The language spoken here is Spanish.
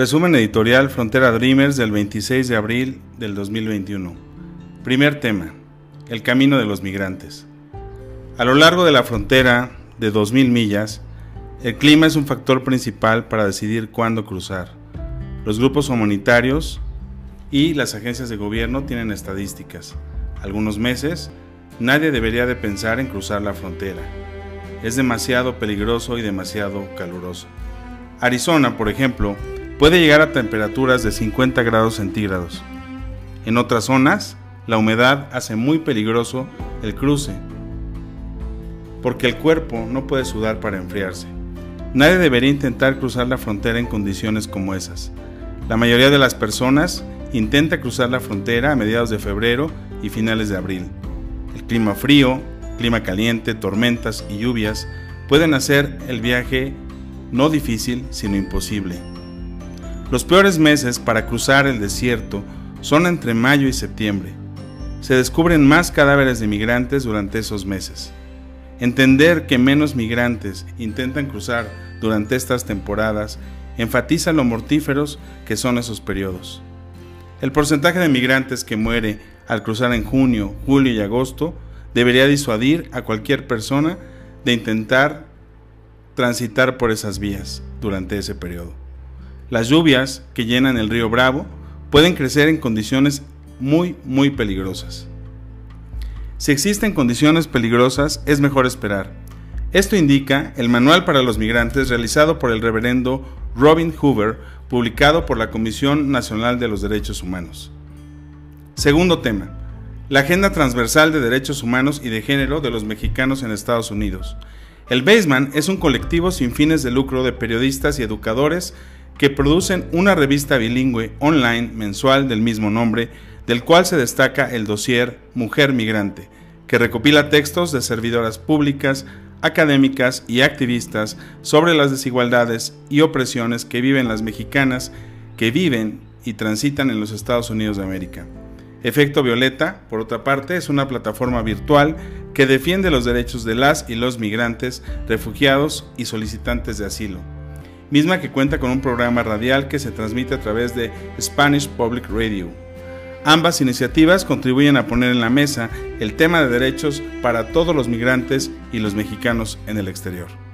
Resumen editorial Frontera Dreamers del 26 de abril del 2021. Primer tema. El camino de los migrantes. A lo largo de la frontera de 2.000 millas, el clima es un factor principal para decidir cuándo cruzar. Los grupos humanitarios y las agencias de gobierno tienen estadísticas. Algunos meses, nadie debería de pensar en cruzar la frontera. Es demasiado peligroso y demasiado caluroso. Arizona, por ejemplo, puede llegar a temperaturas de 50 grados centígrados. En otras zonas, la humedad hace muy peligroso el cruce, porque el cuerpo no puede sudar para enfriarse. Nadie debería intentar cruzar la frontera en condiciones como esas. La mayoría de las personas intenta cruzar la frontera a mediados de febrero y finales de abril. El clima frío, clima caliente, tormentas y lluvias pueden hacer el viaje no difícil, sino imposible. Los peores meses para cruzar el desierto son entre mayo y septiembre. Se descubren más cadáveres de migrantes durante esos meses. Entender que menos migrantes intentan cruzar durante estas temporadas enfatiza lo mortíferos que son esos periodos. El porcentaje de migrantes que muere al cruzar en junio, julio y agosto debería disuadir a cualquier persona de intentar transitar por esas vías durante ese periodo. Las lluvias que llenan el río Bravo pueden crecer en condiciones muy, muy peligrosas. Si existen condiciones peligrosas, es mejor esperar. Esto indica el Manual para los Migrantes realizado por el reverendo Robin Hoover, publicado por la Comisión Nacional de los Derechos Humanos. Segundo tema. La Agenda Transversal de Derechos Humanos y de Género de los Mexicanos en Estados Unidos. El Baseman es un colectivo sin fines de lucro de periodistas y educadores que producen una revista bilingüe online mensual del mismo nombre, del cual se destaca el dossier Mujer Migrante, que recopila textos de servidoras públicas, académicas y activistas sobre las desigualdades y opresiones que viven las mexicanas que viven y transitan en los Estados Unidos de América. Efecto Violeta, por otra parte, es una plataforma virtual que defiende los derechos de las y los migrantes, refugiados y solicitantes de asilo misma que cuenta con un programa radial que se transmite a través de Spanish Public Radio. Ambas iniciativas contribuyen a poner en la mesa el tema de derechos para todos los migrantes y los mexicanos en el exterior.